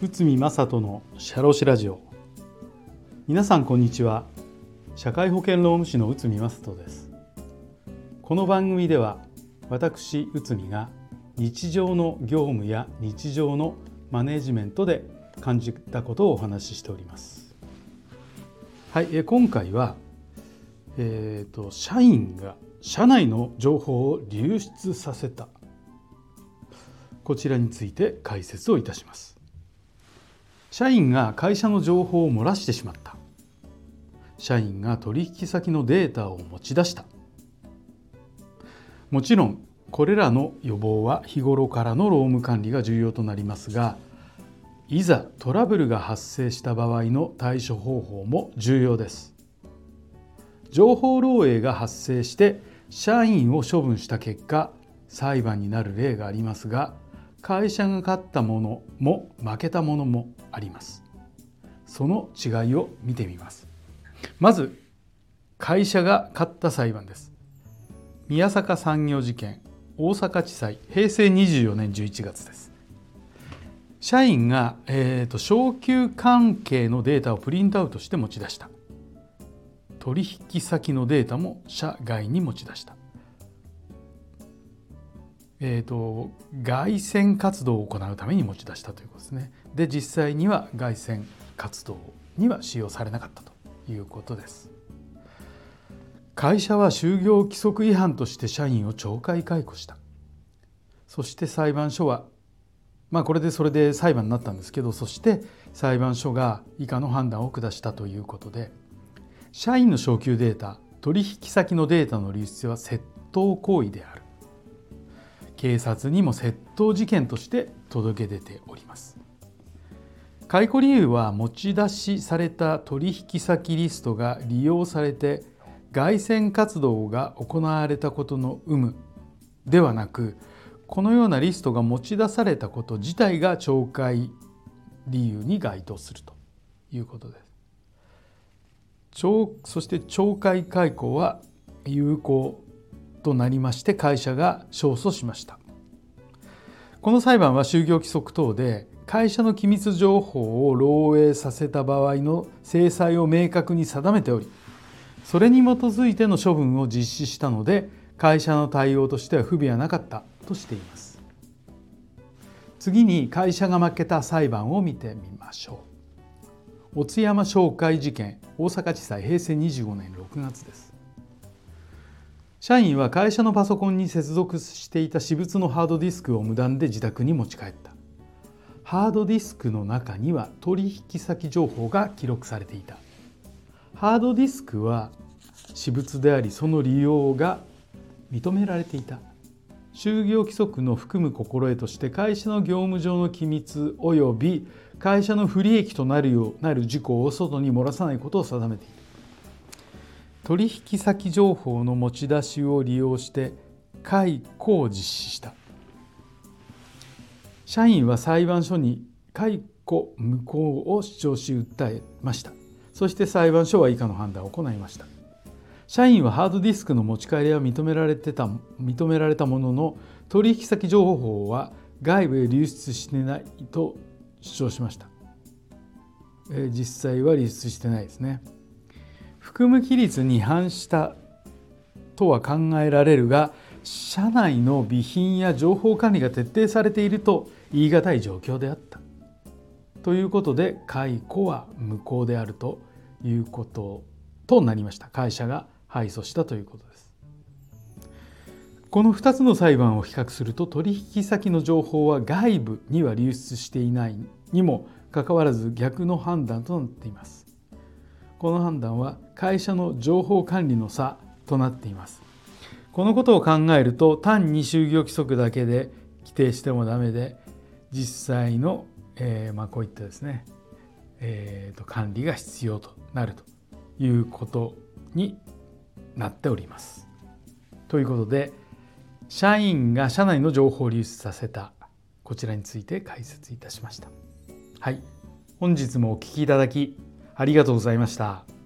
内海正人のシャロシラジオ。皆さんこんにちは。社会保険労務士の内海正人です。この番組では私内海が日常の業務や日常のマネジメントで感じたことをお話ししております。はいえ今回はえーと、と社員が社内の情報を流出させた。こちらについて解説をいたします。社員が会社の情報を漏らしてしまった。社員が取引先のデータを持ち出した。もちろんこれらの予防は日頃からの労務管理が重要となりますがいざトラブルが発生した場合の対処方法も重要です。情報漏洩が発生して社員を処分した結果裁判になる例がありますが会社が勝ったものも負けたものもあります。その違いを見てみます。まず会社が勝った裁判です。宮坂産業事件大阪地裁平成24年11月です。社員が、えーと、昇給関係のデータをプリントアウトして持ち出した。取引先のデータも社外に持ち出したえーと、外旋活動を行うために持ち出したということですね。で実際には外旋活動には使用されなかったということです。会社は就業規則違反として社員を懲戒解雇した。そして裁判所はまあこれでそれで裁判になったんですけどそして裁判所が以下の判断を下したということで社員の昇給データ取引先のデータの流出は窃盗行為である警察にも窃盗事件として届け出ております解雇理由は持ち出しされた取引先リストが利用されて外旋活動が行われたことの有無ではなくこのようなリストが持ち出されたこと自体が懲戒理由に該当するということです。そして懲戒解雇は有効となりまして会社が勝訴しました。この裁判は就業規則等で会社の機密情報を漏洩させた場合の制裁を明確に定めておりそれに基づいての処分を実施したので会社の対応としては不備はなかったとしています。次に会社が負けた裁判を見てみましょう。小津山商会事件大阪地裁平成25年6月です。社員は会社のパソコンに接続していた私物のハードディスクを無断で自宅に持ち帰った。ハードディスクの中には取引先情報が記録されていた。ハードディスクは私物でありその利用が認められていた。就業規則の含む心得として会社の業務上の機密及び会社の不利益となるようなる事項を外に漏らさないことを定めている。取引先情報の持ち出しを利用して解雇を実施した。社員は裁判所に解雇無効を主張し訴えました。そして裁判所は以下の判断を行いました。社員はハードディスクの持ち帰りは認められてた認められたものの取引先情報は外部へ流出してないと主張しました、え実際は流出してないですね。含む規律に違反したとは考えられるが社内の備品や情報管理が徹底されていると言い難い状況であった。ということで解雇は無効であるということとなりました。会社が敗訴したということです。この2つの裁判を比較すると取引先の情報は外部には流出していないにもかかわらず逆の判断となっています。この判断は会社の情報管理の差となっています。このことを考えると単に就業規則だけで規定してもダメで実際の、えー、まあ、こういったですね、えーと、管理が必要となるということになっております。ということで社員が社内の情報を流出させたこちらについて解説いたしました。はい、本日もお聴きいただきありがとうございました。